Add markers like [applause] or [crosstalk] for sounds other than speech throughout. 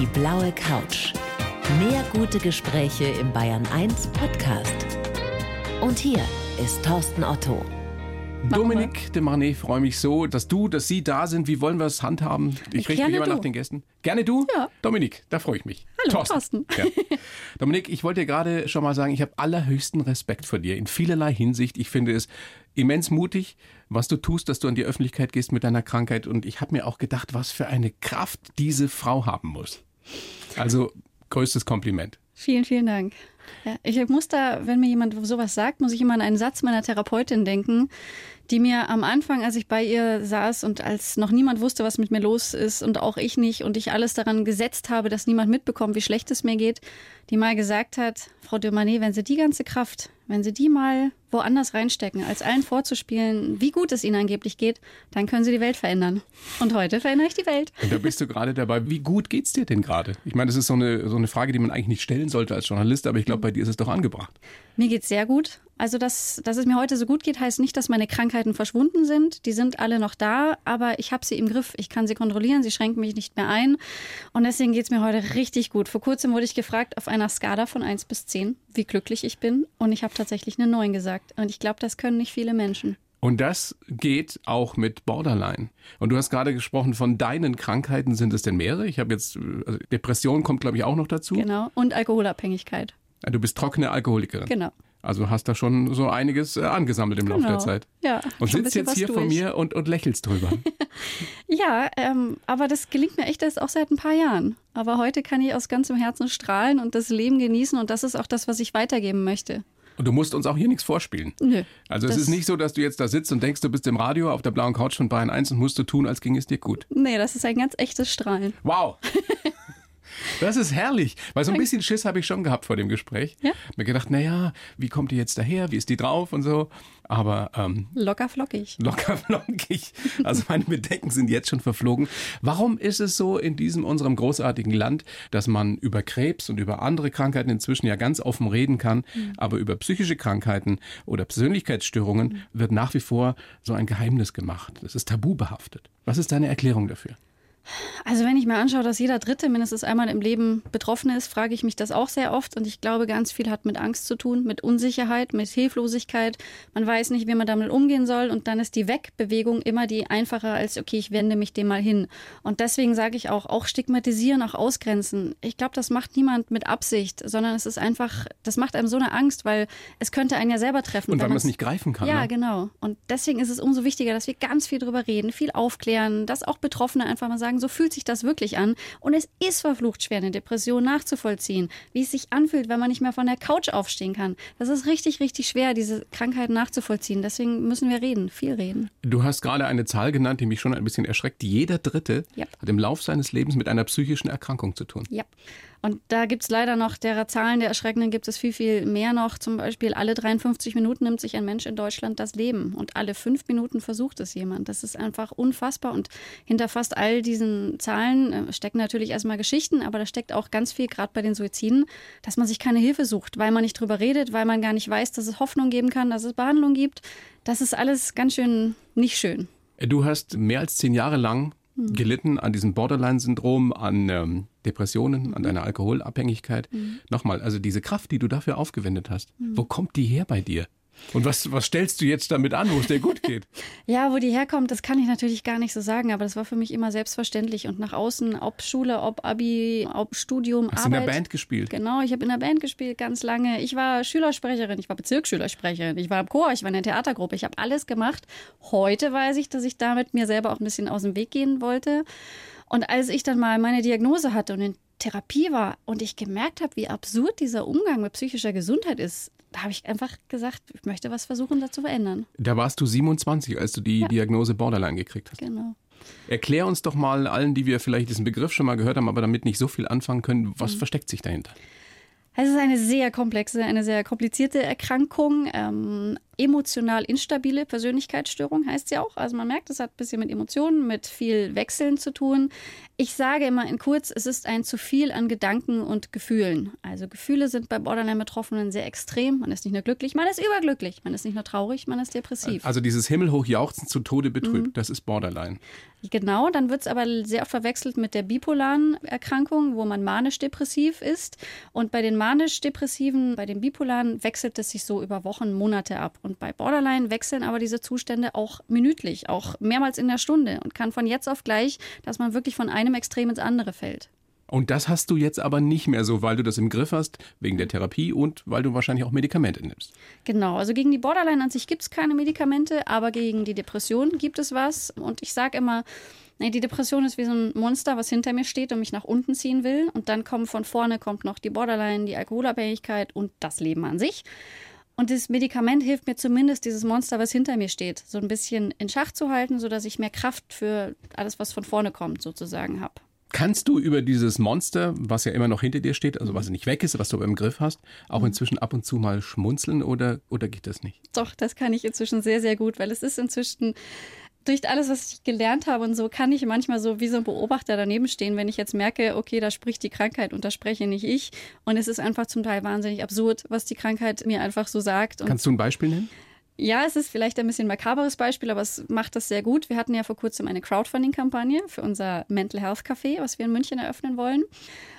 Die blaue Couch. Mehr gute Gespräche im Bayern 1 Podcast. Und hier ist Thorsten Otto. Dominik de Marnet, freue mich so, dass du, dass Sie da sind. Wie wollen wir es handhaben? Ich richte mich immer nach den Gästen. Gerne du? Ja. Dominik, da freue ich mich. Hallo, Thorsten. Ja. Dominik, ich wollte dir gerade schon mal sagen, ich habe allerhöchsten Respekt vor dir in vielerlei Hinsicht. Ich finde es immens mutig, was du tust, dass du an die Öffentlichkeit gehst mit deiner Krankheit. Und ich habe mir auch gedacht, was für eine Kraft diese Frau haben muss. Also größtes Kompliment. Vielen, vielen Dank. Ja, ich muss da, wenn mir jemand sowas sagt, muss ich immer an einen Satz meiner Therapeutin denken, die mir am Anfang, als ich bei ihr saß und als noch niemand wusste, was mit mir los ist und auch ich nicht und ich alles daran gesetzt habe, dass niemand mitbekommt, wie schlecht es mir geht, die mal gesagt hat, Frau de Manet, wenn Sie die ganze Kraft, wenn Sie die mal woanders reinstecken, als allen vorzuspielen, wie gut es Ihnen angeblich geht, dann können Sie die Welt verändern. Und heute verändere ich die Welt. Und da bist du gerade dabei. Wie gut geht's dir denn gerade? Ich meine, das ist so eine, so eine Frage, die man eigentlich nicht stellen sollte als Journalist, aber ich glaube, bei dir ist es doch angebracht. Mir geht's sehr gut. Also, dass, dass es mir heute so gut geht, heißt nicht, dass meine Krankheiten verschwunden sind. Die sind alle noch da, aber ich habe sie im Griff. Ich kann sie kontrollieren, sie schränken mich nicht mehr ein. Und deswegen geht's mir heute richtig gut. Vor kurzem wurde ich gefragt auf einer Skala von 1 bis 10, wie glücklich ich bin. Und ich habe tatsächlich eine 9 gesagt. Und ich glaube, das können nicht viele Menschen. Und das geht auch mit Borderline. Und du hast gerade gesprochen von deinen Krankheiten. Sind es denn mehrere? Ich habe jetzt, also Depression kommt, glaube ich, auch noch dazu. Genau. Und Alkoholabhängigkeit. Du bist trockene Alkoholikerin. Genau. Also hast da schon so einiges äh, angesammelt im genau. Laufe der Zeit. Ja. Und sitzt jetzt hier vor mir und, und lächelst drüber. [laughs] ja, ähm, aber das gelingt mir echt erst auch seit ein paar Jahren. Aber heute kann ich aus ganzem Herzen strahlen und das Leben genießen und das ist auch das, was ich weitergeben möchte. Und du musst uns auch hier nichts vorspielen. Nö. Also es ist nicht so, dass du jetzt da sitzt und denkst, du bist im Radio auf der blauen Couch von Bayern 1 und musst du tun, als ging es dir gut. Nee, das ist ein ganz echtes Strahlen. Wow. [laughs] Das ist herrlich, weil so ein bisschen Schiss habe ich schon gehabt vor dem Gespräch. Ja? Mir gedacht, naja, wie kommt die jetzt daher? Wie ist die drauf und so? Aber ähm, locker flockig. Locker [laughs] flockig. Also meine Bedenken sind jetzt schon verflogen. Warum ist es so in diesem unserem großartigen Land, dass man über Krebs und über andere Krankheiten inzwischen ja ganz offen reden kann, mhm. aber über psychische Krankheiten oder Persönlichkeitsstörungen mhm. wird nach wie vor so ein Geheimnis gemacht. Das ist tabu behaftet. Was ist deine Erklärung dafür? Also wenn ich mir anschaue, dass jeder Dritte mindestens einmal im Leben betroffen ist, frage ich mich das auch sehr oft. Und ich glaube, ganz viel hat mit Angst zu tun, mit Unsicherheit, mit Hilflosigkeit. Man weiß nicht, wie man damit umgehen soll. Und dann ist die Wegbewegung immer die einfacher als, okay, ich wende mich dem mal hin. Und deswegen sage ich auch, auch stigmatisieren, auch ausgrenzen. Ich glaube, das macht niemand mit Absicht, sondern es ist einfach, das macht einem so eine Angst, weil es könnte einen ja selber treffen. Und weil man es nicht greifen kann. Ja, ne? genau. Und deswegen ist es umso wichtiger, dass wir ganz viel drüber reden, viel aufklären, dass auch Betroffene einfach mal sagen, sagen, so fühlt sich das wirklich an. Und es ist verflucht schwer, eine Depression nachzuvollziehen. Wie es sich anfühlt, wenn man nicht mehr von der Couch aufstehen kann. Das ist richtig, richtig schwer, diese Krankheiten nachzuvollziehen. Deswegen müssen wir reden, viel reden. Du hast gerade eine Zahl genannt, die mich schon ein bisschen erschreckt. Jeder Dritte ja. hat im Lauf seines Lebens mit einer psychischen Erkrankung zu tun. Ja. Und da gibt es leider noch, derer Zahlen der erschreckenden gibt es viel, viel mehr noch. Zum Beispiel alle 53 Minuten nimmt sich ein Mensch in Deutschland das Leben und alle fünf Minuten versucht es jemand. Das ist einfach unfassbar. Und hinter fast all diesen Zahlen äh, stecken natürlich erstmal Geschichten, aber da steckt auch ganz viel, gerade bei den Suiziden, dass man sich keine Hilfe sucht, weil man nicht drüber redet, weil man gar nicht weiß, dass es Hoffnung geben kann, dass es Behandlung gibt. Das ist alles ganz schön nicht schön. Du hast mehr als zehn Jahre lang gelitten an diesem Borderline-Syndrom, an ähm, Depressionen, mhm. an deiner Alkoholabhängigkeit. Mhm. Nochmal, also diese Kraft, die du dafür aufgewendet hast, mhm. wo kommt die her bei dir? Und was, was stellst du jetzt damit an, wo es dir gut geht? [laughs] ja, wo die herkommt, das kann ich natürlich gar nicht so sagen, aber das war für mich immer selbstverständlich. Und nach außen, ob Schule, ob Abi, ob Studium, Hast Arbeit. in der Band gespielt? Genau, ich habe in der Band gespielt ganz lange. Ich war Schülersprecherin, ich war Bezirksschülersprecherin, ich war im Chor, ich war in der Theatergruppe, ich habe alles gemacht. Heute weiß ich, dass ich damit mir selber auch ein bisschen aus dem Weg gehen wollte. Und als ich dann mal meine Diagnose hatte und in Therapie war und ich gemerkt habe, wie absurd dieser Umgang mit psychischer Gesundheit ist, da habe ich einfach gesagt, ich möchte was versuchen, da zu verändern. Da warst du 27, als du die ja. Diagnose Borderline gekriegt hast. Genau. Erklär uns doch mal allen, die wir vielleicht diesen Begriff schon mal gehört haben, aber damit nicht so viel anfangen können, was mhm. versteckt sich dahinter? Es ist eine sehr komplexe, eine sehr komplizierte Erkrankung. Ähm, emotional instabile Persönlichkeitsstörung, heißt sie auch. Also man merkt, es hat ein bisschen mit Emotionen, mit viel Wechseln zu tun. Ich sage immer in kurz, es ist ein zu viel an Gedanken und Gefühlen. Also Gefühle sind bei Borderline-Betroffenen sehr extrem. Man ist nicht nur glücklich, man ist überglücklich. Man ist nicht nur traurig, man ist depressiv. Also dieses Himmelhochjauchzen zu Tode betrübt, mhm. das ist Borderline. Genau, dann wird es aber sehr oft verwechselt mit der bipolaren Erkrankung, wo man manisch-depressiv ist. Und bei den manisch-depressiven, bei den bipolaren wechselt es sich so über Wochen, Monate ab. Und bei Borderline wechseln aber diese Zustände auch minütlich, auch mehrmals in der Stunde und kann von jetzt auf gleich, dass man wirklich von einem Extrem ins andere fällt. Und das hast du jetzt aber nicht mehr so, weil du das im Griff hast, wegen der Therapie und weil du wahrscheinlich auch Medikamente nimmst. Genau, also gegen die Borderline an sich gibt es keine Medikamente, aber gegen die Depression gibt es was. Und ich sage immer, nee, die Depression ist wie so ein Monster, was hinter mir steht und mich nach unten ziehen will. Und dann kommt von vorne kommt noch die Borderline, die Alkoholabhängigkeit und das Leben an sich. Und das Medikament hilft mir zumindest, dieses Monster, was hinter mir steht, so ein bisschen in Schach zu halten, sodass ich mehr Kraft für alles, was von vorne kommt, sozusagen habe. Kannst du über dieses Monster, was ja immer noch hinter dir steht, also was nicht weg ist, was du im Griff hast, auch mhm. inzwischen ab und zu mal schmunzeln oder, oder geht das nicht? Doch, das kann ich inzwischen sehr, sehr gut, weil es ist inzwischen durch alles, was ich gelernt habe und so, kann ich manchmal so wie so ein Beobachter daneben stehen, wenn ich jetzt merke, okay, da spricht die Krankheit und da spreche nicht ich. Und es ist einfach zum Teil wahnsinnig absurd, was die Krankheit mir einfach so sagt. Und Kannst du ein Beispiel nennen? Ja, es ist vielleicht ein bisschen makaberes Beispiel, aber es macht das sehr gut. Wir hatten ja vor kurzem eine Crowdfunding-Kampagne für unser Mental Health Café, was wir in München eröffnen wollen.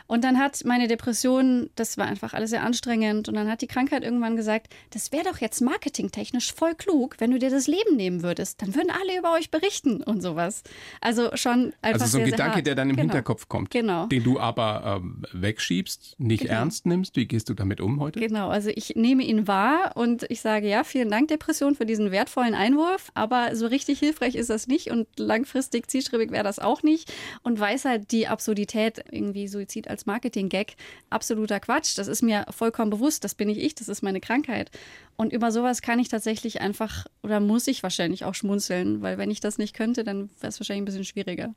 Und dann hat meine Depression, das war einfach alles sehr anstrengend. Und dann hat die Krankheit irgendwann gesagt, das wäre doch jetzt marketingtechnisch voll klug, wenn du dir das Leben nehmen würdest. Dann würden alle über euch berichten und sowas. Also schon einfach Also so ein sehr, Gedanke, sehr der dann im genau. Hinterkopf kommt. Genau. Den du aber ähm, wegschiebst, nicht genau. ernst nimmst. Wie gehst du damit um heute? Genau, also ich nehme ihn wahr und ich sage, ja, vielen Dank, Depression, für diesen wertvollen Einwurf. Aber so richtig hilfreich ist das nicht und langfristig zielstrebig wäre das auch nicht. Und weiß halt die Absurdität, irgendwie Suizid als Marketing-Gag absoluter Quatsch. Das ist mir vollkommen bewusst. Das bin ich ich. Das ist meine Krankheit. Und über sowas kann ich tatsächlich einfach oder muss ich wahrscheinlich auch schmunzeln, weil wenn ich das nicht könnte, dann wäre es wahrscheinlich ein bisschen schwieriger.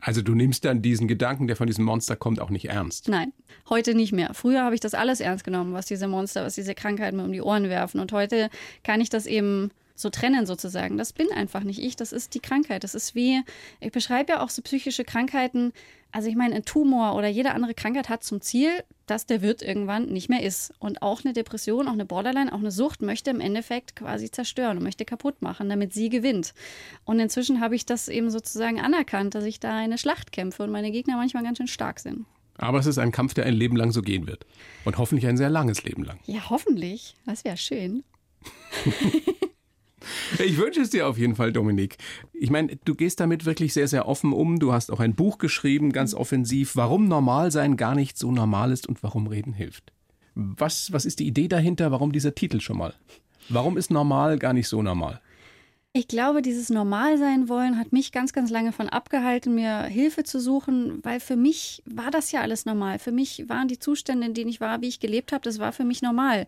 Also du nimmst dann diesen Gedanken, der von diesem Monster kommt, auch nicht ernst. Nein, heute nicht mehr. Früher habe ich das alles ernst genommen, was diese Monster, was diese Krankheiten mir um die Ohren werfen. Und heute kann ich das eben so trennen sozusagen. Das bin einfach nicht ich, das ist die Krankheit. Das ist wie, ich beschreibe ja auch so psychische Krankheiten. Also ich meine, ein Tumor oder jede andere Krankheit hat zum Ziel, dass der Wirt irgendwann nicht mehr ist. Und auch eine Depression, auch eine Borderline, auch eine Sucht möchte im Endeffekt quasi zerstören und möchte kaputt machen, damit sie gewinnt. Und inzwischen habe ich das eben sozusagen anerkannt, dass ich da eine Schlacht kämpfe und meine Gegner manchmal ganz schön stark sind. Aber es ist ein Kampf, der ein Leben lang so gehen wird. Und hoffentlich ein sehr langes Leben lang. Ja, hoffentlich. Das wäre schön. [laughs] Ich wünsche es dir auf jeden Fall, Dominik. Ich meine, du gehst damit wirklich sehr, sehr offen um. Du hast auch ein Buch geschrieben, ganz offensiv, warum normal sein gar nicht so normal ist und warum reden hilft. Was, was ist die Idee dahinter? Warum dieser Titel schon mal? Warum ist normal gar nicht so normal? Ich glaube, dieses Normal sein wollen hat mich ganz, ganz lange von abgehalten, mir Hilfe zu suchen, weil für mich war das ja alles normal. Für mich waren die Zustände, in denen ich war, wie ich gelebt habe, das war für mich normal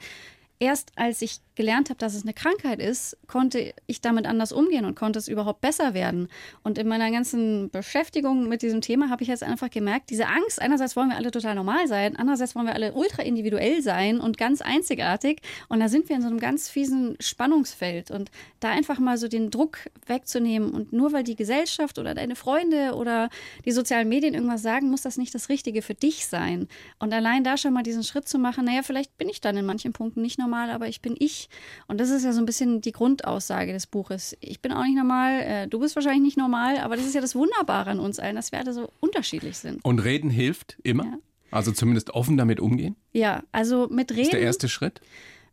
erst als ich gelernt habe, dass es eine Krankheit ist, konnte ich damit anders umgehen und konnte es überhaupt besser werden. Und in meiner ganzen Beschäftigung mit diesem Thema habe ich jetzt einfach gemerkt, diese Angst, einerseits wollen wir alle total normal sein, andererseits wollen wir alle ultra individuell sein und ganz einzigartig. Und da sind wir in so einem ganz fiesen Spannungsfeld. Und da einfach mal so den Druck wegzunehmen und nur weil die Gesellschaft oder deine Freunde oder die sozialen Medien irgendwas sagen, muss das nicht das Richtige für dich sein. Und allein da schon mal diesen Schritt zu machen, naja, vielleicht bin ich dann in manchen Punkten nicht normal, aber ich bin ich. Und das ist ja so ein bisschen die Grundaussage des Buches. Ich bin auch nicht normal, äh, du bist wahrscheinlich nicht normal, aber das ist ja das Wunderbare an uns allen, dass wir alle so unterschiedlich sind. Und reden hilft immer? Ja. Also zumindest offen damit umgehen? Ja, also mit Reden. Das ist der erste Schritt?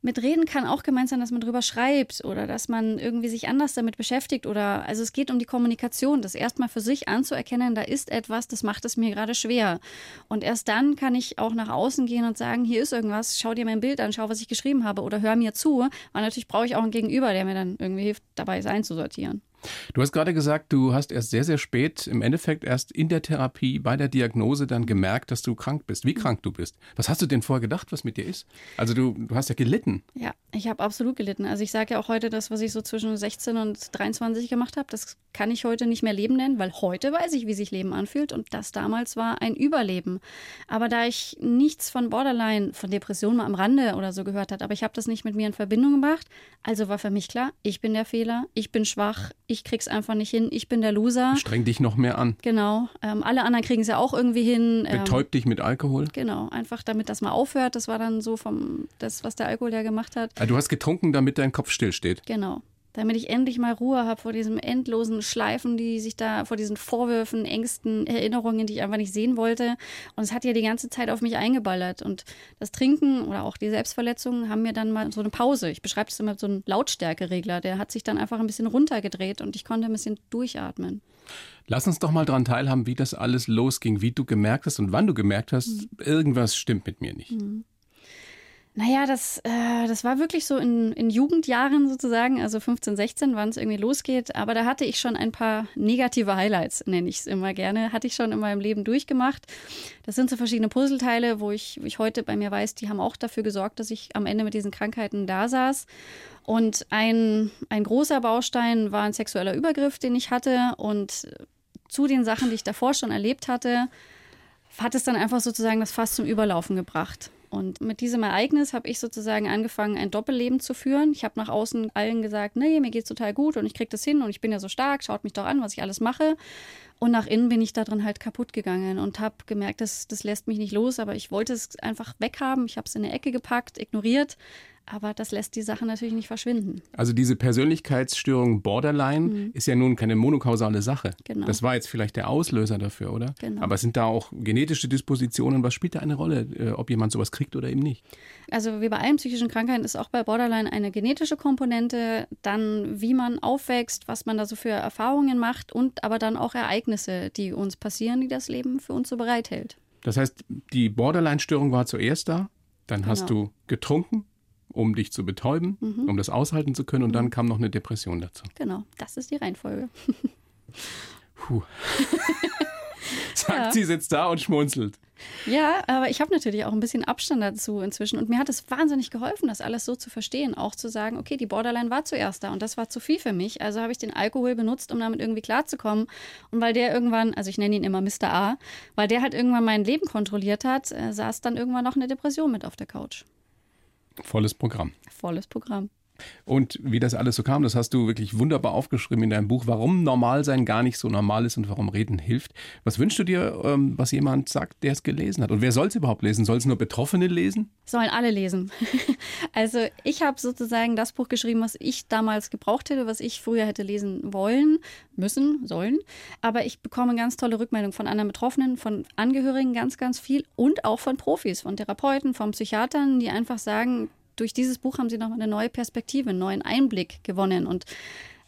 Mit Reden kann auch gemeint sein, dass man drüber schreibt oder dass man irgendwie sich anders damit beschäftigt oder also es geht um die Kommunikation, das erstmal für sich anzuerkennen, da ist etwas, das macht es mir gerade schwer. Und erst dann kann ich auch nach außen gehen und sagen, hier ist irgendwas, schau dir mein Bild an, schau, was ich geschrieben habe oder hör mir zu. Und natürlich brauche ich auch einen Gegenüber, der mir dann irgendwie hilft, dabei es einzusortieren. Du hast gerade gesagt, du hast erst sehr, sehr spät, im Endeffekt erst in der Therapie, bei der Diagnose dann gemerkt, dass du krank bist. Wie krank du bist. Was hast du denn vorher gedacht, was mit dir ist? Also du, du hast ja gelitten. Ja, ich habe absolut gelitten. Also ich sage ja auch heute, das, was ich so zwischen 16 und 23 gemacht habe, das kann ich heute nicht mehr Leben nennen, weil heute weiß ich, wie sich Leben anfühlt und das damals war ein Überleben. Aber da ich nichts von Borderline, von Depression mal am Rande oder so gehört hat, aber ich habe das nicht mit mir in Verbindung gebracht, also war für mich klar, ich bin der Fehler, ich bin schwach, ich krieg's einfach nicht hin, ich bin der Loser. Streng dich noch mehr an. Genau. Ähm, alle anderen kriegen es ja auch irgendwie hin. Ähm, Betäub dich mit Alkohol. Genau, einfach damit das mal aufhört. Das war dann so vom das, was der Alkohol ja gemacht hat. Ah, du hast getrunken, damit dein Kopf stillsteht. Genau damit ich endlich mal Ruhe habe vor diesem endlosen Schleifen, die sich da vor diesen Vorwürfen, Ängsten, Erinnerungen, die ich einfach nicht sehen wollte. Und es hat ja die ganze Zeit auf mich eingeballert. Und das Trinken oder auch die Selbstverletzungen haben mir dann mal so eine Pause. Ich beschreibe es immer mit so einem Lautstärkeregler. Der hat sich dann einfach ein bisschen runtergedreht und ich konnte ein bisschen durchatmen. Lass uns doch mal daran teilhaben, wie das alles losging, wie du gemerkt hast und wann du gemerkt hast, mhm. irgendwas stimmt mit mir nicht. Mhm. Naja, das, äh, das war wirklich so in, in Jugendjahren sozusagen, also 15, 16, wann es irgendwie losgeht. Aber da hatte ich schon ein paar negative Highlights, nenne ich es immer gerne, hatte ich schon in meinem Leben durchgemacht. Das sind so verschiedene Puzzleteile, wo ich, wo ich heute bei mir weiß, die haben auch dafür gesorgt, dass ich am Ende mit diesen Krankheiten da saß. Und ein, ein großer Baustein war ein sexueller Übergriff, den ich hatte. Und zu den Sachen, die ich davor schon erlebt hatte, hat es dann einfach sozusagen das Fass zum Überlaufen gebracht. Und mit diesem Ereignis habe ich sozusagen angefangen, ein Doppelleben zu führen. Ich habe nach außen allen gesagt, nee, mir geht's total gut und ich kriege das hin und ich bin ja so stark, schaut mich doch an, was ich alles mache. Und nach innen bin ich darin halt kaputt gegangen und habe gemerkt, das, das lässt mich nicht los, aber ich wollte es einfach weghaben. Ich habe es in eine Ecke gepackt, ignoriert, aber das lässt die Sache natürlich nicht verschwinden. Also diese Persönlichkeitsstörung Borderline mhm. ist ja nun keine monokausale Sache. Genau. Das war jetzt vielleicht der Auslöser dafür, oder? Genau. Aber sind da auch genetische Dispositionen? Was spielt da eine Rolle, äh, ob jemand sowas kriegt oder eben nicht? Also wie bei allen psychischen Krankheiten ist auch bei Borderline eine genetische Komponente, dann wie man aufwächst, was man da so für Erfahrungen macht und aber dann auch Ereignisse, die uns passieren, die das Leben für uns so bereithält. Das heißt, die Borderline-Störung war zuerst da, dann genau. hast du getrunken, um dich zu betäuben, mhm. um das aushalten zu können. Und dann mhm. kam noch eine Depression dazu. Genau, das ist die Reihenfolge. Puh. [laughs] Sagt ja. sie, sitzt da und schmunzelt. Ja, aber ich habe natürlich auch ein bisschen Abstand dazu inzwischen. Und mir hat es wahnsinnig geholfen, das alles so zu verstehen. Auch zu sagen, okay, die Borderline war zuerst da und das war zu viel für mich. Also habe ich den Alkohol benutzt, um damit irgendwie klarzukommen. Und weil der irgendwann, also ich nenne ihn immer Mr. A, weil der halt irgendwann mein Leben kontrolliert hat, äh, saß dann irgendwann noch eine Depression mit auf der Couch. Volles Programm. Volles Programm. Und wie das alles so kam, das hast du wirklich wunderbar aufgeschrieben in deinem Buch, warum Normalsein gar nicht so normal ist und warum Reden hilft. Was wünschst du dir, ähm, was jemand sagt, der es gelesen hat? Und wer soll es überhaupt lesen? Soll es nur Betroffene lesen? Sollen alle lesen. [laughs] also ich habe sozusagen das Buch geschrieben, was ich damals gebraucht hätte, was ich früher hätte lesen wollen, müssen, sollen. Aber ich bekomme ganz tolle Rückmeldungen von anderen Betroffenen, von Angehörigen ganz, ganz viel und auch von Profis, von Therapeuten, von Psychiatern, die einfach sagen, durch dieses Buch haben sie nochmal eine neue Perspektive, einen neuen Einblick gewonnen. Und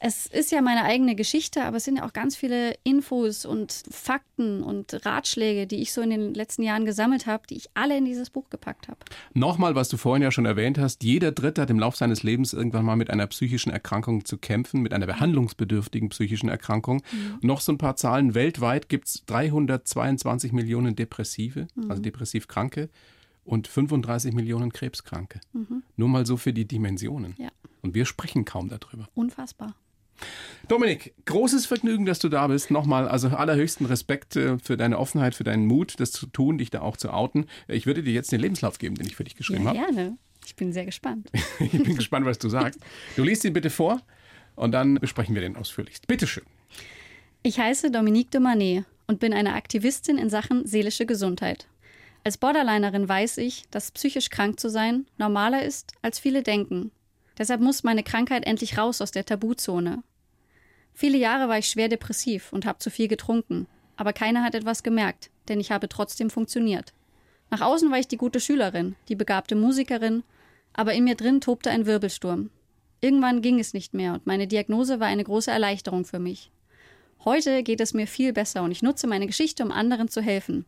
es ist ja meine eigene Geschichte, aber es sind ja auch ganz viele Infos und Fakten und Ratschläge, die ich so in den letzten Jahren gesammelt habe, die ich alle in dieses Buch gepackt habe. Nochmal, was du vorhin ja schon erwähnt hast, jeder Dritte hat im Laufe seines Lebens irgendwann mal mit einer psychischen Erkrankung zu kämpfen, mit einer behandlungsbedürftigen psychischen Erkrankung. Mhm. Noch so ein paar Zahlen. Weltweit gibt es 322 Millionen Depressive, mhm. also depressiv Kranke und 35 Millionen Krebskranke. Mhm. Nur mal so für die Dimensionen. Ja. Und wir sprechen kaum darüber. Unfassbar. Dominik, großes Vergnügen, dass du da bist. Nochmal, also allerhöchsten Respekt äh, für deine Offenheit, für deinen Mut, das zu tun, dich da auch zu outen. Ich würde dir jetzt den Lebenslauf geben, den ich für dich geschrieben ja, habe. Gerne. Ich bin sehr gespannt. [laughs] ich bin gespannt, was du sagst. Du liest ihn bitte vor und dann besprechen wir den ausführlichst. Bitteschön. Ich heiße Dominique de Manet und bin eine Aktivistin in Sachen seelische Gesundheit. Als Borderlinerin weiß ich, dass psychisch krank zu sein normaler ist, als viele denken. Deshalb muss meine Krankheit endlich raus aus der Tabuzone. Viele Jahre war ich schwer depressiv und habe zu viel getrunken. Aber keiner hat etwas gemerkt, denn ich habe trotzdem funktioniert. Nach außen war ich die gute Schülerin, die begabte Musikerin, aber in mir drin tobte ein Wirbelsturm. Irgendwann ging es nicht mehr und meine Diagnose war eine große Erleichterung für mich. Heute geht es mir viel besser und ich nutze meine Geschichte, um anderen zu helfen.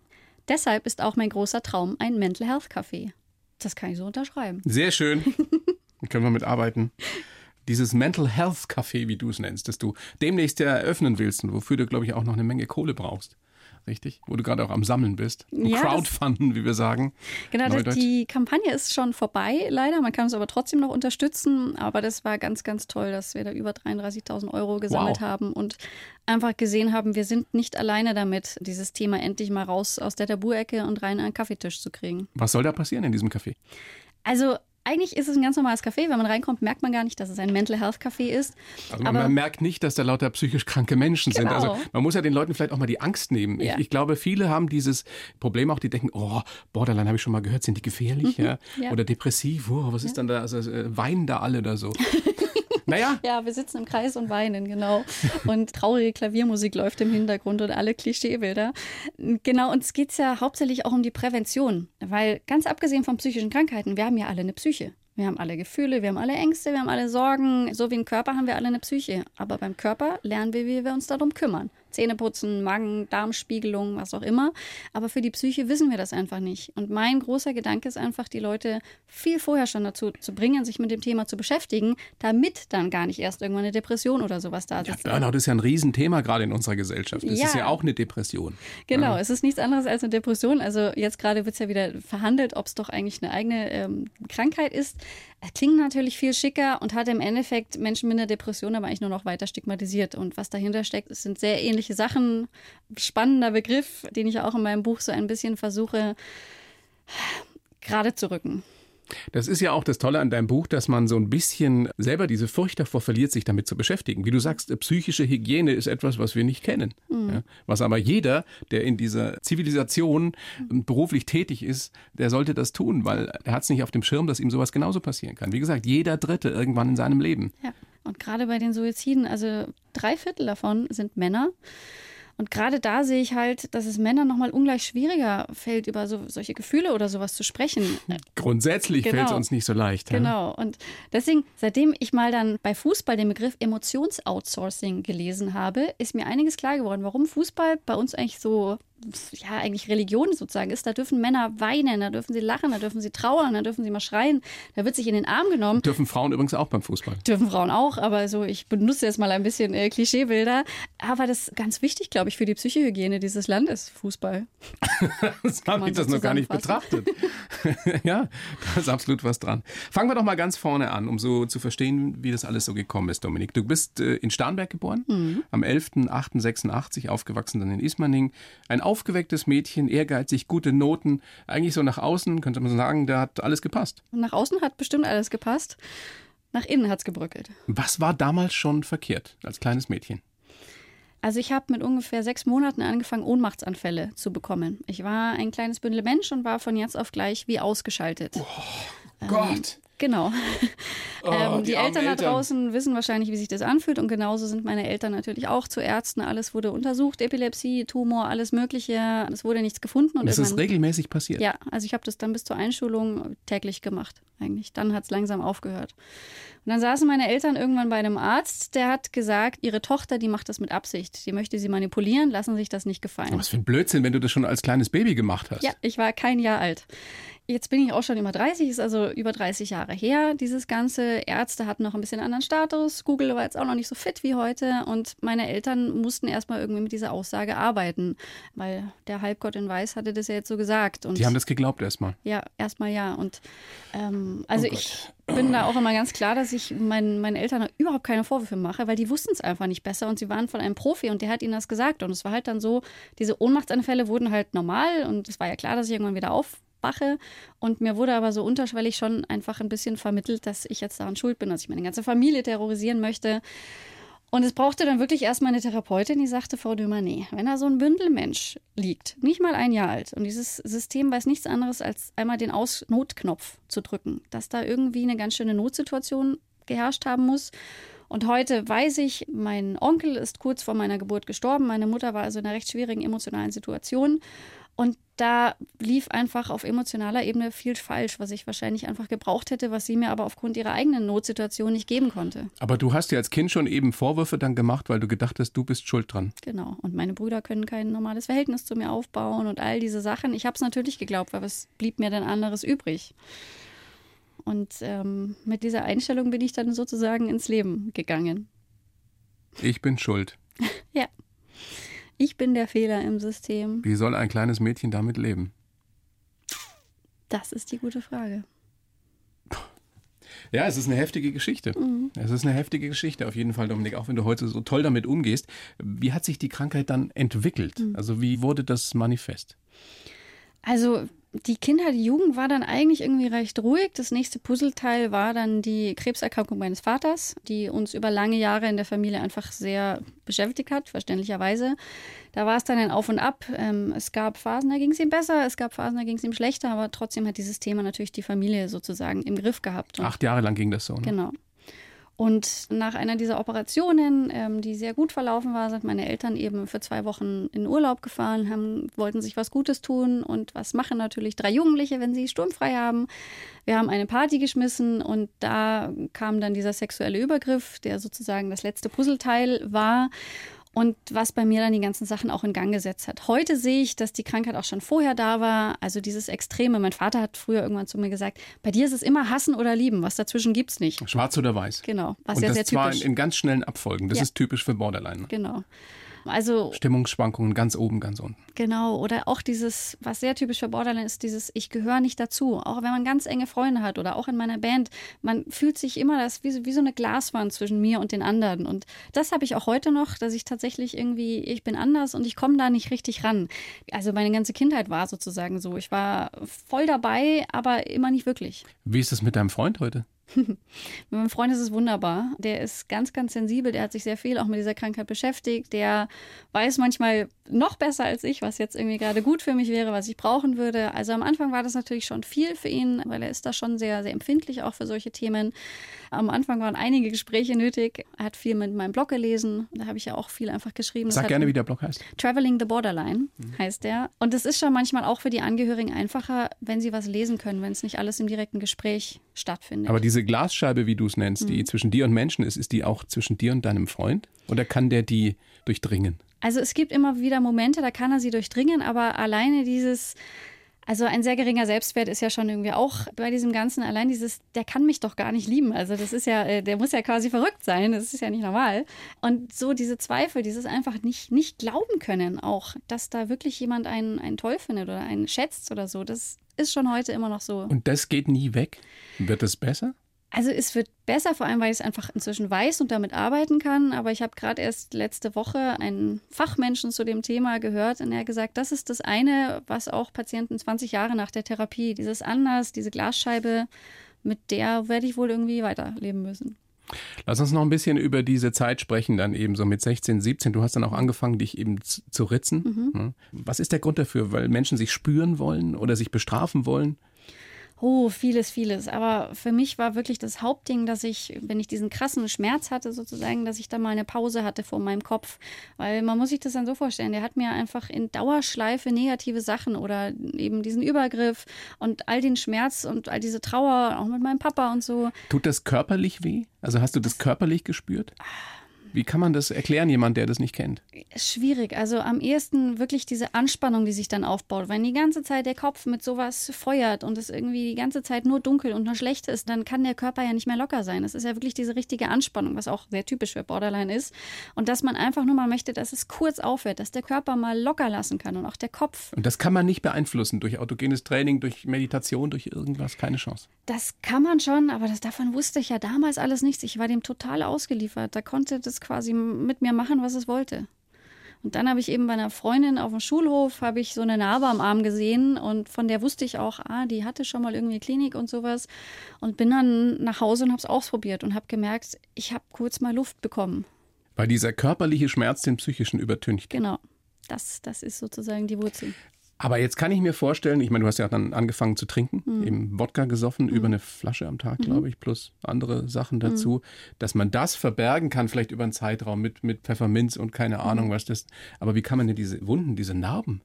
Deshalb ist auch mein großer Traum ein Mental Health Café. Das kann ich so unterschreiben. Sehr schön. [laughs] können wir mitarbeiten. Dieses Mental Health Café, wie du es nennst, das du demnächst ja eröffnen willst und wofür du, glaube ich, auch noch eine Menge Kohle brauchst richtig? Wo du gerade auch am Sammeln bist. Ja, Crowdfunden, wie wir sagen. Genau, das, die Kampagne ist schon vorbei, leider. Man kann es aber trotzdem noch unterstützen. Aber das war ganz, ganz toll, dass wir da über 33.000 Euro gesammelt wow. haben und einfach gesehen haben, wir sind nicht alleine damit, dieses Thema endlich mal raus aus der Tabu-Ecke und rein an den Kaffeetisch zu kriegen. Was soll da passieren in diesem Café? Also eigentlich ist es ein ganz normales Café. Wenn man reinkommt, merkt man gar nicht, dass es ein Mental Health Café ist. Also man, man merkt nicht, dass da lauter psychisch kranke Menschen genau. sind. Also man muss ja den Leuten vielleicht auch mal die Angst nehmen. Ja. Ich, ich, glaube, viele haben dieses Problem auch, die denken, oh, Borderline habe ich schon mal gehört, sind die gefährlich? Mhm. Ja? ja? Oder depressiv, oh, was ist dann da? Also äh, weinen da alle oder so. [laughs] [laughs] Naja. Ja, wir sitzen im Kreis und weinen, genau. Und traurige Klaviermusik läuft im Hintergrund und alle Klischeebilder. Genau, uns geht es ja hauptsächlich auch um die Prävention. Weil ganz abgesehen von psychischen Krankheiten, wir haben ja alle eine Psyche. Wir haben alle Gefühle, wir haben alle Ängste, wir haben alle Sorgen. So wie im Körper haben wir alle eine Psyche. Aber beim Körper lernen wir, wie wir uns darum kümmern. Zähneputzen, Magen, Darmspiegelung, was auch immer. Aber für die Psyche wissen wir das einfach nicht. Und mein großer Gedanke ist einfach, die Leute viel vorher schon dazu zu bringen, sich mit dem Thema zu beschäftigen, damit dann gar nicht erst irgendwann eine Depression oder sowas da sitzt. Ja, Burnout ist ja ein Riesenthema gerade in unserer Gesellschaft. Es ja. ist ja auch eine Depression. Genau, ja. es ist nichts anderes als eine Depression. Also jetzt gerade wird es ja wieder verhandelt, ob es doch eigentlich eine eigene ähm, Krankheit ist. Klingt natürlich viel schicker und hat im Endeffekt Menschen mit einer Depression aber eigentlich nur noch weiter stigmatisiert. Und was dahinter steckt, sind sehr ähnliche Sachen. Spannender Begriff, den ich auch in meinem Buch so ein bisschen versuche gerade zu rücken. Das ist ja auch das Tolle an deinem Buch, dass man so ein bisschen selber diese Furcht davor verliert, sich damit zu beschäftigen. Wie du sagst, psychische Hygiene ist etwas, was wir nicht kennen. Mhm. Ja, was aber jeder, der in dieser Zivilisation beruflich tätig ist, der sollte das tun, weil er hat es nicht auf dem Schirm, dass ihm sowas genauso passieren kann. Wie gesagt, jeder Dritte irgendwann in seinem Leben. Ja. Und gerade bei den Suiziden, also drei Viertel davon sind Männer. Und gerade da sehe ich halt, dass es Männern nochmal ungleich schwieriger fällt, über so, solche Gefühle oder sowas zu sprechen. Grundsätzlich genau. fällt es uns nicht so leicht. Genau. Ja? Und deswegen, seitdem ich mal dann bei Fußball den Begriff Emotionsoutsourcing gelesen habe, ist mir einiges klar geworden, warum Fußball bei uns eigentlich so ja, eigentlich Religion sozusagen ist, da dürfen Männer weinen, da dürfen sie lachen, da dürfen sie trauern, da dürfen sie mal schreien, da wird sich in den Arm genommen. Dürfen Frauen übrigens auch beim Fußball. Dürfen Frauen auch, aber so, ich benutze jetzt mal ein bisschen äh, Klischeebilder. Aber das ist ganz wichtig, glaube ich, für die Psychohygiene dieses Landes, Fußball. [laughs] das habe ich das noch gar nicht betrachtet. [laughs] ja, da ist absolut was dran. Fangen wir doch mal ganz vorne an, um so zu verstehen, wie das alles so gekommen ist, Dominik. Du bist äh, in Starnberg geboren, mhm. am 11.08.86 aufgewachsen dann in Ismaning. Ein aufgewecktes Mädchen, ehrgeizig, gute Noten. Eigentlich so nach außen könnte man sagen, da hat alles gepasst. Nach außen hat bestimmt alles gepasst. Nach innen hat es gebröckelt. Was war damals schon verkehrt als kleines Mädchen? Also ich habe mit ungefähr sechs Monaten angefangen, Ohnmachtsanfälle zu bekommen. Ich war ein kleines Bündel Mensch und war von jetzt auf gleich wie ausgeschaltet. Oh, Gott! Genau. Oh, [laughs] ähm, die, die Eltern da draußen wissen wahrscheinlich, wie sich das anfühlt. Und genauso sind meine Eltern natürlich auch zu Ärzten. Alles wurde untersucht, Epilepsie, Tumor, alles Mögliche. Es wurde nichts gefunden. Und das ist regelmäßig passiert? Ja, also ich habe das dann bis zur Einschulung täglich gemacht eigentlich. Dann hat es langsam aufgehört. Und dann saßen meine Eltern irgendwann bei einem Arzt, der hat gesagt, ihre Tochter, die macht das mit Absicht. Die möchte sie manipulieren, lassen sich das nicht gefallen. Was für ein Blödsinn, wenn du das schon als kleines Baby gemacht hast. Ja, ich war kein Jahr alt. Jetzt bin ich auch schon über 30, ist also über 30 Jahre her, dieses Ganze. Ärzte hatten noch ein bisschen anderen Status. Google war jetzt auch noch nicht so fit wie heute. Und meine Eltern mussten erstmal irgendwie mit dieser Aussage arbeiten, weil der Halbgott in Weiß hatte das ja jetzt so gesagt. Und Die haben das geglaubt erstmal. Ja, erstmal ja. Und ähm, also oh ich bin da auch immer ganz klar, dass ich meinen, meinen Eltern überhaupt keine Vorwürfe mache, weil die wussten es einfach nicht besser und sie waren von einem Profi und der hat ihnen das gesagt. Und es war halt dann so, diese Ohnmachtsanfälle wurden halt normal und es war ja klar, dass ich irgendwann wieder auf mache. Und mir wurde aber so unterschwellig schon einfach ein bisschen vermittelt, dass ich jetzt daran schuld bin, dass ich meine ganze Familie terrorisieren möchte. Und es brauchte dann wirklich erstmal eine Therapeutin, die sagte, Frau Dömer, wenn da so ein Bündelmensch liegt, nicht mal ein Jahr alt, und dieses System weiß nichts anderes, als einmal den Aus Notknopf zu drücken, dass da irgendwie eine ganz schöne Notsituation geherrscht haben muss. Und heute weiß ich, mein Onkel ist kurz vor meiner Geburt gestorben. Meine Mutter war also in einer recht schwierigen emotionalen Situation. Und da lief einfach auf emotionaler Ebene viel falsch, was ich wahrscheinlich einfach gebraucht hätte, was sie mir aber aufgrund ihrer eigenen Notsituation nicht geben konnte. Aber du hast ja als Kind schon eben Vorwürfe dann gemacht, weil du gedacht hast, du bist schuld dran. Genau. Und meine Brüder können kein normales Verhältnis zu mir aufbauen und all diese Sachen. Ich habe es natürlich geglaubt, weil was blieb mir denn anderes übrig? Und ähm, mit dieser Einstellung bin ich dann sozusagen ins Leben gegangen. Ich bin schuld. [laughs] ja. Ich bin der Fehler im System. Wie soll ein kleines Mädchen damit leben? Das ist die gute Frage. Ja, es ist eine heftige Geschichte. Mhm. Es ist eine heftige Geschichte auf jeden Fall, Dominik, auch wenn du heute so toll damit umgehst. Wie hat sich die Krankheit dann entwickelt? Mhm. Also wie wurde das manifest? Also die Kindheit, die Jugend war dann eigentlich irgendwie recht ruhig. Das nächste Puzzleteil war dann die Krebserkrankung meines Vaters, die uns über lange Jahre in der Familie einfach sehr beschäftigt hat, verständlicherweise. Da war es dann ein Auf und Ab. Ähm, es gab Phasen, da ging es ihm besser, es gab Phasen, da ging es ihm schlechter, aber trotzdem hat dieses Thema natürlich die Familie sozusagen im Griff gehabt. Und Acht Jahre lang ging das so. Ne? Genau. Und nach einer dieser Operationen, ähm, die sehr gut verlaufen war, sind meine Eltern eben für zwei Wochen in Urlaub gefahren, haben, wollten sich was Gutes tun und was machen natürlich drei Jugendliche, wenn sie sturmfrei haben. Wir haben eine Party geschmissen und da kam dann dieser sexuelle Übergriff, der sozusagen das letzte Puzzleteil war und was bei mir dann die ganzen Sachen auch in Gang gesetzt hat. Heute sehe ich, dass die Krankheit auch schon vorher da war. Also dieses Extreme. Mein Vater hat früher irgendwann zu mir gesagt, bei dir ist es immer hassen oder lieben. Was dazwischen gibt es nicht. Schwarz oder weiß. Genau. Was Und ja das sehr typisch. zwar in, ganz schnellen Abfolgen. Das ja. ist typisch für Borderline. Ne? Genau. Also Stimmungsschwankungen ganz oben, ganz unten. Genau, oder auch dieses, was sehr typisch für Borderline ist, dieses Ich gehöre nicht dazu. Auch wenn man ganz enge Freunde hat oder auch in meiner Band, man fühlt sich immer das wie, wie so eine Glaswand zwischen mir und den anderen. Und das habe ich auch heute noch, dass ich tatsächlich irgendwie, ich bin anders und ich komme da nicht richtig ran. Also meine ganze Kindheit war sozusagen so. Ich war voll dabei, aber immer nicht wirklich. Wie ist es mit deinem Freund heute? Mit meinem Freund ist es wunderbar. Der ist ganz, ganz sensibel. Der hat sich sehr viel auch mit dieser Krankheit beschäftigt. Der weiß manchmal noch besser als ich, was jetzt irgendwie gerade gut für mich wäre, was ich brauchen würde. Also am Anfang war das natürlich schon viel für ihn, weil er ist da schon sehr, sehr empfindlich auch für solche Themen. Am Anfang waren einige Gespräche nötig. Er hat viel mit meinem Blog gelesen. Da habe ich ja auch viel einfach geschrieben. Sag gerne, wie der Blog heißt. Traveling the Borderline mhm. heißt der. Und es ist schon manchmal auch für die Angehörigen einfacher, wenn sie was lesen können, wenn es nicht alles im direkten Gespräch stattfindet. Aber diese Glasscheibe, wie du es nennst, mhm. die zwischen dir und Menschen ist, ist die auch zwischen dir und deinem Freund? Oder kann der die durchdringen? Also es gibt immer wieder Momente, da kann er sie durchdringen, aber alleine dieses also ein sehr geringer Selbstwert ist ja schon irgendwie auch bei diesem Ganzen allein dieses, der kann mich doch gar nicht lieben. Also das ist ja, äh, der muss ja quasi verrückt sein. Das ist ja nicht normal. Und so diese Zweifel, dieses einfach nicht, nicht glauben können auch, dass da wirklich jemand einen, einen toll findet oder einen schätzt oder so, das ist schon heute immer noch so. Und das geht nie weg? Wird es besser? Also es wird besser, vor allem weil ich es einfach inzwischen weiß und damit arbeiten kann. Aber ich habe gerade erst letzte Woche einen Fachmenschen zu dem Thema gehört und er hat gesagt, das ist das eine, was auch Patienten 20 Jahre nach der Therapie, dieses Anders, diese Glasscheibe, mit der werde ich wohl irgendwie weiterleben müssen. Lass uns noch ein bisschen über diese Zeit sprechen, dann eben so mit 16, 17. Du hast dann auch angefangen, dich eben zu ritzen. Mhm. Was ist der Grund dafür? Weil Menschen sich spüren wollen oder sich bestrafen wollen? Oh, vieles, vieles. Aber für mich war wirklich das Hauptding, dass ich, wenn ich diesen krassen Schmerz hatte, sozusagen, dass ich da mal eine Pause hatte vor meinem Kopf. Weil man muss sich das dann so vorstellen, der hat mir einfach in Dauerschleife negative Sachen oder eben diesen Übergriff und all den Schmerz und all diese Trauer, auch mit meinem Papa und so. Tut das körperlich weh? Also hast du das körperlich gespürt? Ah wie kann man das erklären, jemand, der das nicht kennt? Schwierig. Also am ehesten wirklich diese Anspannung, die sich dann aufbaut. Wenn die ganze Zeit der Kopf mit sowas feuert und es irgendwie die ganze Zeit nur dunkel und nur schlecht ist, dann kann der Körper ja nicht mehr locker sein. Es ist ja wirklich diese richtige Anspannung, was auch sehr typisch für Borderline ist. Und dass man einfach nur mal möchte, dass es kurz aufhört, dass der Körper mal locker lassen kann und auch der Kopf. Und das kann man nicht beeinflussen durch autogenes Training, durch Meditation, durch irgendwas. Keine Chance. Das kann man schon, aber das, davon wusste ich ja damals alles nichts. Ich war dem total ausgeliefert. Da konnte das quasi mit mir machen, was es wollte. Und dann habe ich eben bei einer Freundin auf dem Schulhof habe ich so eine Narbe am Arm gesehen und von der wusste ich auch, ah, die hatte schon mal irgendwie Klinik und sowas und bin dann nach Hause und habe es ausprobiert und habe gemerkt, ich habe kurz mal Luft bekommen. Weil dieser körperliche Schmerz den psychischen übertüncht. Genau. Das, das ist sozusagen die Wurzel. Aber jetzt kann ich mir vorstellen, ich meine, du hast ja dann angefangen zu trinken, mhm. eben Wodka gesoffen, mhm. über eine Flasche am Tag, glaube mhm. ich, plus andere Sachen dazu, mhm. dass man das verbergen kann, vielleicht über einen Zeitraum mit, mit Pfefferminz und keine Ahnung, mhm. was das. Aber wie kann man denn diese Wunden, diese Narben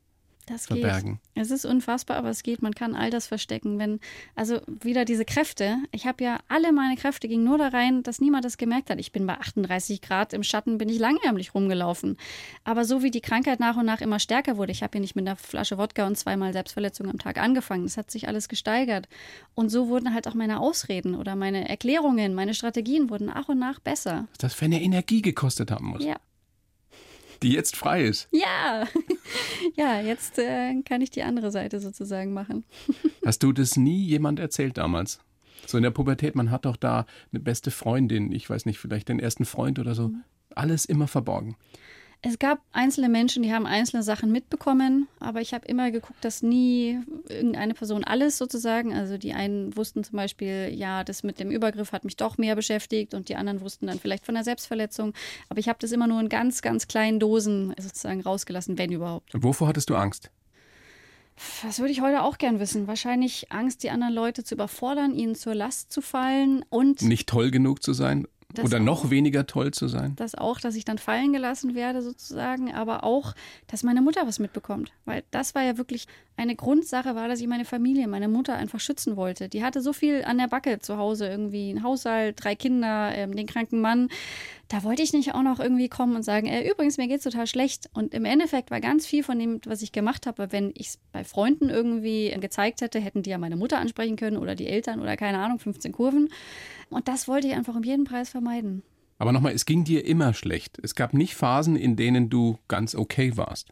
das verbergen. Geht. Es ist unfassbar, aber es geht. Man kann all das verstecken. Wenn, also wieder diese Kräfte. Ich habe ja alle meine Kräfte gingen nur da rein, dass niemand das gemerkt hat. Ich bin bei 38 Grad im Schatten, bin ich langärmlich rumgelaufen. Aber so wie die Krankheit nach und nach immer stärker wurde, ich habe ja nicht mit einer Flasche Wodka und zweimal Selbstverletzung am Tag angefangen. Das hat sich alles gesteigert. Und so wurden halt auch meine Ausreden oder meine Erklärungen, meine Strategien wurden nach und nach besser. Das für eine Energie gekostet haben muss. Ja, die jetzt frei ist. Ja, [laughs] ja, jetzt äh, kann ich die andere Seite sozusagen machen. [laughs] Hast du das nie jemand erzählt damals? So in der Pubertät, man hat doch da eine beste Freundin, ich weiß nicht, vielleicht den ersten Freund oder so. Mhm. Alles immer verborgen. Es gab einzelne Menschen, die haben einzelne Sachen mitbekommen, aber ich habe immer geguckt, dass nie irgendeine Person alles sozusagen, also die einen wussten zum Beispiel, ja, das mit dem Übergriff hat mich doch mehr beschäftigt und die anderen wussten dann vielleicht von der Selbstverletzung, aber ich habe das immer nur in ganz, ganz kleinen Dosen sozusagen rausgelassen, wenn überhaupt. Und wovor hattest du Angst? Das würde ich heute auch gern wissen. Wahrscheinlich Angst, die anderen Leute zu überfordern, ihnen zur Last zu fallen und. Nicht toll genug zu sein? Das Oder noch auch, weniger toll zu sein? Das auch, dass ich dann fallen gelassen werde sozusagen, aber auch, dass meine Mutter was mitbekommt. Weil das war ja wirklich eine Grundsache, war, dass ich meine Familie, meine Mutter einfach schützen wollte. Die hatte so viel an der Backe zu Hause, irgendwie ein Haushalt, drei Kinder, ähm, den kranken Mann. Da wollte ich nicht auch noch irgendwie kommen und sagen, äh, übrigens, mir geht's total schlecht. Und im Endeffekt war ganz viel von dem, was ich gemacht habe, wenn ich es bei Freunden irgendwie gezeigt hätte, hätten die ja meine Mutter ansprechen können oder die Eltern oder keine Ahnung, 15 Kurven. Und das wollte ich einfach um jeden Preis vermeiden. Aber nochmal, es ging dir immer schlecht. Es gab nicht Phasen, in denen du ganz okay warst.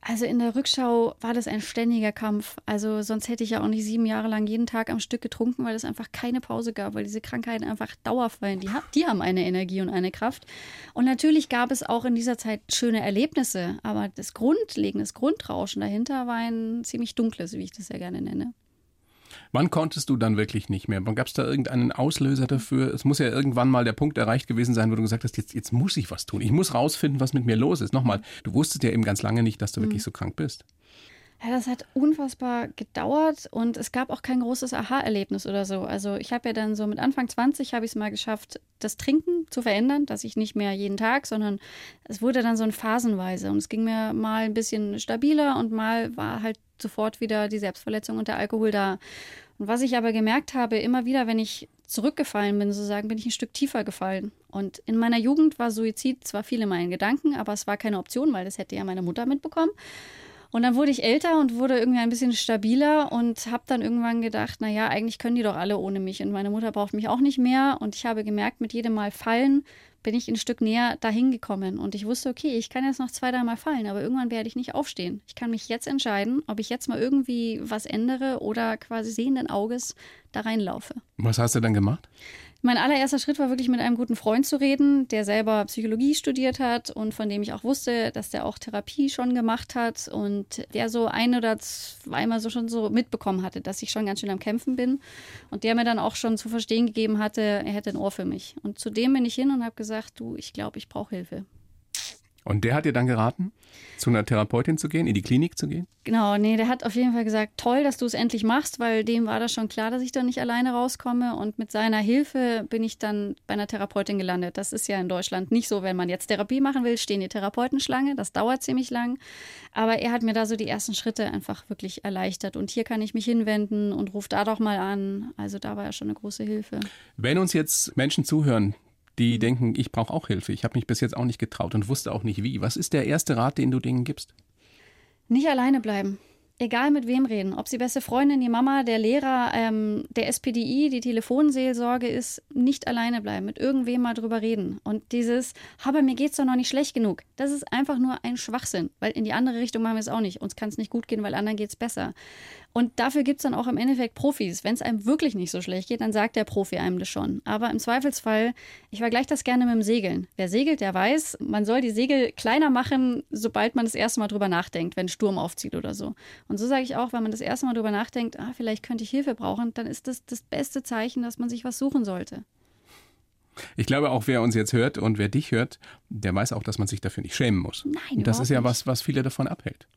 Also in der Rückschau war das ein ständiger Kampf. Also sonst hätte ich ja auch nicht sieben Jahre lang jeden Tag am Stück getrunken, weil es einfach keine Pause gab, weil diese Krankheiten einfach dauerfallen. Die, die haben eine Energie und eine Kraft. Und natürlich gab es auch in dieser Zeit schöne Erlebnisse, aber das Grundlegende, das Grundrauschen dahinter war ein ziemlich dunkles, wie ich das ja gerne nenne. Wann konntest du dann wirklich nicht mehr? Wann gab es da irgendeinen Auslöser dafür? Es muss ja irgendwann mal der Punkt erreicht gewesen sein, wo du gesagt hast, jetzt, jetzt muss ich was tun. Ich muss rausfinden, was mit mir los ist. Nochmal, du wusstest ja eben ganz lange nicht, dass du mhm. wirklich so krank bist. Ja, das hat unfassbar gedauert und es gab auch kein großes Aha-Erlebnis oder so. Also ich habe ja dann so mit Anfang 20 habe ich es mal geschafft, das Trinken zu verändern, dass ich nicht mehr jeden Tag, sondern es wurde dann so ein phasenweise und es ging mir mal ein bisschen stabiler und mal war halt sofort wieder die Selbstverletzung und der Alkohol da. Und was ich aber gemerkt habe, immer wieder, wenn ich zurückgefallen bin, sozusagen, bin ich ein Stück tiefer gefallen. Und in meiner Jugend war Suizid zwar viel in meinen Gedanken, aber es war keine Option, weil das hätte ja meine Mutter mitbekommen. Und dann wurde ich älter und wurde irgendwie ein bisschen stabiler und habe dann irgendwann gedacht, naja, eigentlich können die doch alle ohne mich und meine Mutter braucht mich auch nicht mehr. Und ich habe gemerkt, mit jedem Mal fallen bin ich ein Stück näher dahin gekommen. Und ich wusste, okay, ich kann jetzt noch zwei, dreimal fallen, aber irgendwann werde ich nicht aufstehen. Ich kann mich jetzt entscheiden, ob ich jetzt mal irgendwie was ändere oder quasi sehenden Auges da reinlaufe. Was hast du dann gemacht? Mein allererster Schritt war wirklich mit einem guten Freund zu reden, der selber Psychologie studiert hat und von dem ich auch wusste, dass der auch Therapie schon gemacht hat und der so ein oder zweimal so schon so mitbekommen hatte, dass ich schon ganz schön am Kämpfen bin und der mir dann auch schon zu verstehen gegeben hatte, er hätte ein Ohr für mich. Und zu dem bin ich hin und habe gesagt, du, ich glaube, ich brauche Hilfe. Und der hat dir dann geraten, zu einer Therapeutin zu gehen, in die Klinik zu gehen? Genau, nee, der hat auf jeden Fall gesagt, toll, dass du es endlich machst, weil dem war das schon klar, dass ich da nicht alleine rauskomme. Und mit seiner Hilfe bin ich dann bei einer Therapeutin gelandet. Das ist ja in Deutschland nicht so, wenn man jetzt Therapie machen will, stehen die Therapeutenschlange. Das dauert ziemlich lang. Aber er hat mir da so die ersten Schritte einfach wirklich erleichtert. Und hier kann ich mich hinwenden und rufe da doch mal an. Also da war ja schon eine große Hilfe. Wenn uns jetzt Menschen zuhören, die denken, ich brauche auch Hilfe. Ich habe mich bis jetzt auch nicht getraut und wusste auch nicht wie. Was ist der erste Rat, den du denen gibst? Nicht alleine bleiben. Egal mit wem reden, ob sie beste Freundin, die Mama, der Lehrer, ähm, der SPDI, die Telefonseelsorge ist, nicht alleine bleiben, mit irgendwem mal drüber reden. Und dieses, aber mir geht's doch noch nicht schlecht genug, das ist einfach nur ein Schwachsinn, weil in die andere Richtung machen wir es auch nicht. Uns kann es nicht gut gehen, weil anderen geht's besser. Und dafür gibt es dann auch im Endeffekt Profis. Wenn es einem wirklich nicht so schlecht geht, dann sagt der Profi einem das schon. Aber im Zweifelsfall, ich vergleiche das gerne mit dem Segeln. Wer segelt, der weiß, man soll die Segel kleiner machen, sobald man das erste Mal drüber nachdenkt, wenn Sturm aufzieht oder so. Und so sage ich auch, wenn man das erste Mal drüber nachdenkt, ah, vielleicht könnte ich Hilfe brauchen, dann ist das das beste Zeichen, dass man sich was suchen sollte. Ich glaube auch, wer uns jetzt hört und wer dich hört, der weiß auch, dass man sich dafür nicht schämen muss. Nein, das ist ja was, was viele davon abhält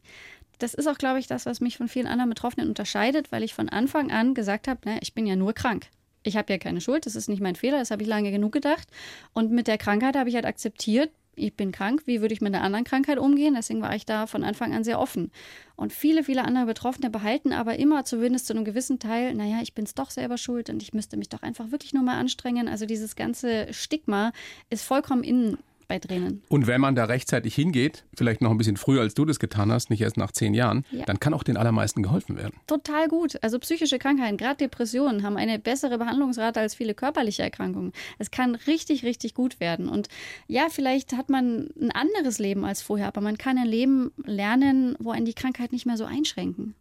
das ist auch, glaube ich, das, was mich von vielen anderen Betroffenen unterscheidet, weil ich von Anfang an gesagt habe, ne, ich bin ja nur krank. Ich habe ja keine Schuld, das ist nicht mein Fehler, das habe ich lange genug gedacht. Und mit der Krankheit habe ich halt akzeptiert, ich bin krank, wie würde ich mit einer anderen Krankheit umgehen? Deswegen war ich da von Anfang an sehr offen. Und viele, viele andere Betroffene behalten aber immer zumindest zu einem gewissen Teil, naja, ich bin es doch selber schuld und ich müsste mich doch einfach wirklich nur mal anstrengen. Also dieses ganze Stigma ist vollkommen in bei Tränen. Und wenn man da rechtzeitig hingeht, vielleicht noch ein bisschen früher, als du das getan hast, nicht erst nach zehn Jahren, ja. dann kann auch den allermeisten geholfen werden. Total gut. Also psychische Krankheiten, gerade Depressionen, haben eine bessere Behandlungsrate als viele körperliche Erkrankungen. Es kann richtig, richtig gut werden. Und ja, vielleicht hat man ein anderes Leben als vorher, aber man kann ein Leben lernen, wo einen die Krankheit nicht mehr so einschränken.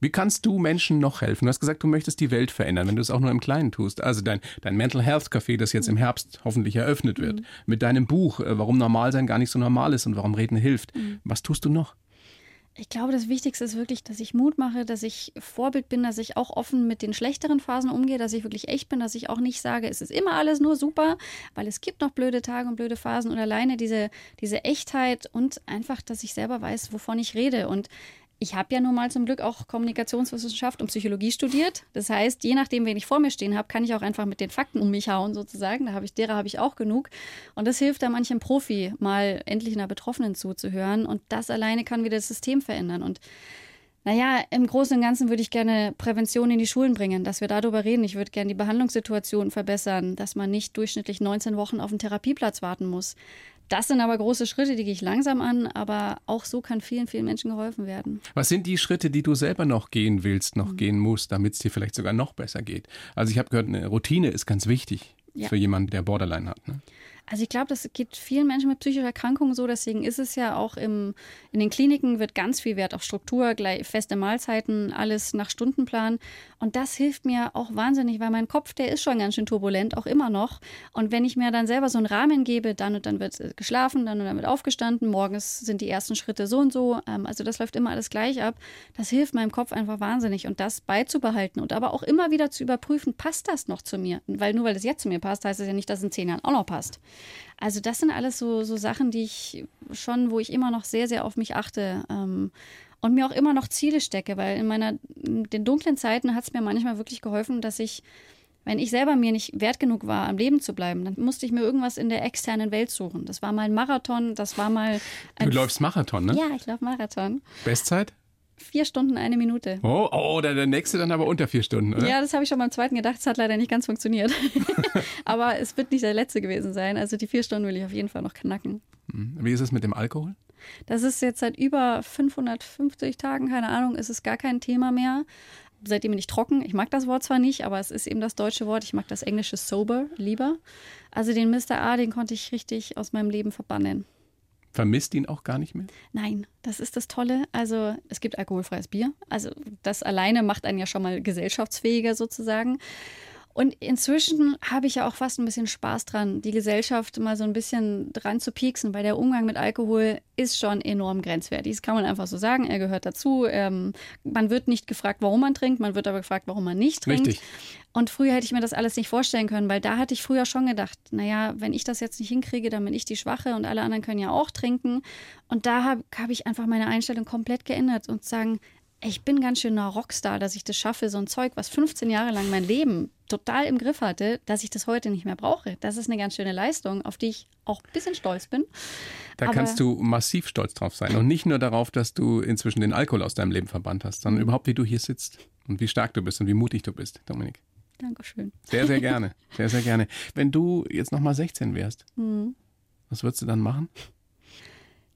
Wie kannst du Menschen noch helfen? Du hast gesagt, du möchtest die Welt verändern, wenn du es auch nur im Kleinen tust. Also dein, dein Mental Health Café, das jetzt im Herbst hoffentlich eröffnet wird, mhm. mit deinem Buch, äh, warum normal sein gar nicht so normal ist und warum Reden hilft. Mhm. Was tust du noch? Ich glaube, das Wichtigste ist wirklich, dass ich Mut mache, dass ich Vorbild bin, dass ich auch offen mit den schlechteren Phasen umgehe, dass ich wirklich echt bin, dass ich auch nicht sage, es ist immer alles nur super, weil es gibt noch blöde Tage und blöde Phasen und alleine diese, diese Echtheit und einfach, dass ich selber weiß, wovon ich rede. Und ich habe ja nun mal zum Glück auch Kommunikationswissenschaft und Psychologie studiert. Das heißt, je nachdem, wen ich vor mir stehen habe, kann ich auch einfach mit den Fakten um mich hauen, sozusagen. Da habe ich, derer habe ich auch genug. Und das hilft da manchem Profi, mal endlich einer Betroffenen zuzuhören. Und das alleine kann wieder das System verändern. Und naja, im Großen und Ganzen würde ich gerne Prävention in die Schulen bringen, dass wir darüber reden. Ich würde gerne die Behandlungssituation verbessern, dass man nicht durchschnittlich 19 Wochen auf einen Therapieplatz warten muss. Das sind aber große Schritte, die gehe ich langsam an, aber auch so kann vielen, vielen Menschen geholfen werden. Was sind die Schritte, die du selber noch gehen willst, noch mhm. gehen musst, damit es dir vielleicht sogar noch besser geht? Also ich habe gehört, eine Routine ist ganz wichtig ja. für jemanden, der Borderline hat. Ne? Also ich glaube, das geht vielen Menschen mit psychischer Erkrankung so. Deswegen ist es ja auch im, in den Kliniken wird ganz viel Wert auf Struktur, gleich feste Mahlzeiten, alles nach Stundenplan. Und das hilft mir auch wahnsinnig, weil mein Kopf, der ist schon ganz schön turbulent, auch immer noch. Und wenn ich mir dann selber so einen Rahmen gebe, dann und dann wird geschlafen, dann und dann wird aufgestanden, morgens sind die ersten Schritte so und so. Ähm, also das läuft immer alles gleich ab. Das hilft meinem Kopf einfach wahnsinnig. Und das beizubehalten und aber auch immer wieder zu überprüfen, passt das noch zu mir? Weil nur weil das jetzt zu mir passt, heißt es ja nicht, dass es in zehn Jahren auch noch passt. Also das sind alles so, so Sachen, die ich schon, wo ich immer noch sehr, sehr auf mich achte. Ähm, und mir auch immer noch Ziele stecke, weil in meiner in den dunklen Zeiten hat es mir manchmal wirklich geholfen, dass ich, wenn ich selber mir nicht wert genug war, am Leben zu bleiben, dann musste ich mir irgendwas in der externen Welt suchen. Das war mal ein Marathon, das war mal. du läufst Marathon, ne? Ja, ich laufe Marathon. Bestzeit? Vier Stunden, eine Minute. Oh, oh der, der nächste dann aber unter vier Stunden, oder? Ja, das habe ich schon beim zweiten gedacht. Es hat leider nicht ganz funktioniert. [laughs] aber es wird nicht der letzte gewesen sein. Also die vier Stunden will ich auf jeden Fall noch knacken. Hm. Wie ist es mit dem Alkohol? Das ist jetzt seit über 550 Tagen, keine Ahnung, ist es gar kein Thema mehr. Seitdem bin ich trocken. Ich mag das Wort zwar nicht, aber es ist eben das deutsche Wort. Ich mag das englische sober lieber. Also den Mr. A, den konnte ich richtig aus meinem Leben verbannen. Vermisst ihn auch gar nicht mehr? Nein, das ist das Tolle. Also es gibt alkoholfreies Bier. Also das alleine macht einen ja schon mal gesellschaftsfähiger sozusagen. Und inzwischen habe ich ja auch fast ein bisschen Spaß dran, die Gesellschaft mal so ein bisschen dran zu pieksen, weil der Umgang mit Alkohol ist schon enorm grenzwertig. Das kann man einfach so sagen. Er gehört dazu. Ähm, man wird nicht gefragt, warum man trinkt, man wird aber gefragt, warum man nicht trinkt. Richtig. Und früher hätte ich mir das alles nicht vorstellen können, weil da hatte ich früher schon gedacht, naja, wenn ich das jetzt nicht hinkriege, dann bin ich die Schwache und alle anderen können ja auch trinken. Und da habe hab ich einfach meine Einstellung komplett geändert und sagen, ich bin ganz schön ein Rockstar, dass ich das schaffe, so ein Zeug, was 15 Jahre lang mein Leben total im Griff hatte, dass ich das heute nicht mehr brauche. Das ist eine ganz schöne Leistung, auf die ich auch ein bisschen stolz bin. Da Aber kannst du massiv stolz drauf sein. Und nicht nur darauf, dass du inzwischen den Alkohol aus deinem Leben verbannt hast, sondern überhaupt, wie du hier sitzt und wie stark du bist und wie mutig du bist, Dominik. Dankeschön. Sehr, sehr [laughs] gerne. Sehr, sehr gerne. Wenn du jetzt nochmal 16 wärst, mhm. was würdest du dann machen?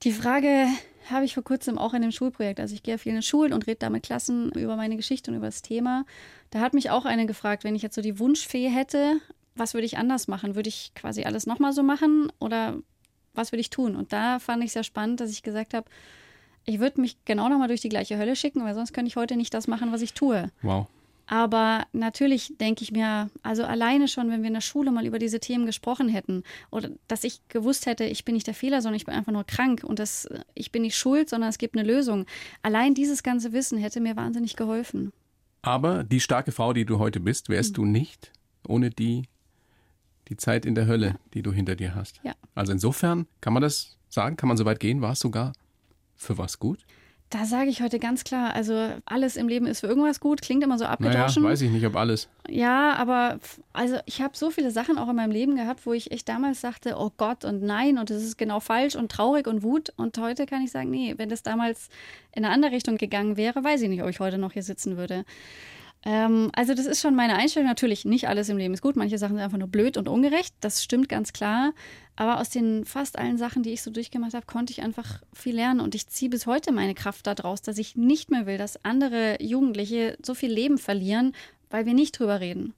Die Frage habe ich vor kurzem auch in dem Schulprojekt. Also ich gehe auf viele Schulen und rede da mit Klassen über meine Geschichte und über das Thema. Da hat mich auch eine gefragt, wenn ich jetzt so die Wunschfee hätte, was würde ich anders machen? Würde ich quasi alles nochmal so machen oder was würde ich tun? Und da fand ich sehr spannend, dass ich gesagt habe, ich würde mich genau nochmal durch die gleiche Hölle schicken, weil sonst könnte ich heute nicht das machen, was ich tue. Wow. Aber natürlich denke ich mir, also alleine schon, wenn wir in der Schule mal über diese Themen gesprochen hätten oder dass ich gewusst hätte, ich bin nicht der Fehler, sondern ich bin einfach nur krank und das, ich bin nicht schuld, sondern es gibt eine Lösung. Allein dieses ganze Wissen hätte mir wahnsinnig geholfen. Aber die starke Frau, die du heute bist, wärst mhm. du nicht ohne die, die Zeit in der Hölle, ja. die du hinter dir hast. Ja. Also insofern kann man das sagen, kann man so weit gehen, war es sogar für was gut? Da sage ich heute ganz klar, also alles im Leben ist für irgendwas gut, klingt immer so abgedroschen. Naja, weiß ich nicht, ob alles. Ja, aber also ich habe so viele Sachen auch in meinem Leben gehabt, wo ich echt damals sagte, oh Gott und nein und das ist genau falsch und traurig und Wut. Und heute kann ich sagen, nee, wenn das damals in eine andere Richtung gegangen wäre, weiß ich nicht, ob ich heute noch hier sitzen würde. Ähm, also das ist schon meine Einstellung. Natürlich, nicht alles im Leben ist gut. Manche Sachen sind einfach nur blöd und ungerecht. Das stimmt ganz klar. Aber aus den fast allen Sachen, die ich so durchgemacht habe, konnte ich einfach viel lernen. Und ich ziehe bis heute meine Kraft daraus, dass ich nicht mehr will, dass andere Jugendliche so viel Leben verlieren, weil wir nicht drüber reden.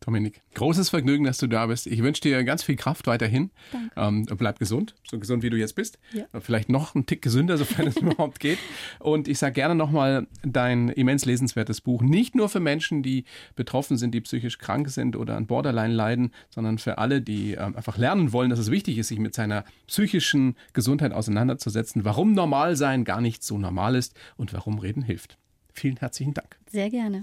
Dominik, großes Vergnügen, dass du da bist. Ich wünsche dir ganz viel Kraft weiterhin. Danke. Ähm, bleib gesund, so gesund wie du jetzt bist. Ja. Vielleicht noch einen Tick gesünder, sofern es [laughs] überhaupt geht. Und ich sage gerne nochmal dein immens lesenswertes Buch. Nicht nur für Menschen, die betroffen sind, die psychisch krank sind oder an Borderline leiden, sondern für alle, die ähm, einfach lernen wollen, dass es wichtig ist, sich mit seiner psychischen Gesundheit auseinanderzusetzen. Warum normal sein gar nicht so normal ist und warum Reden hilft. Vielen herzlichen Dank. Sehr gerne.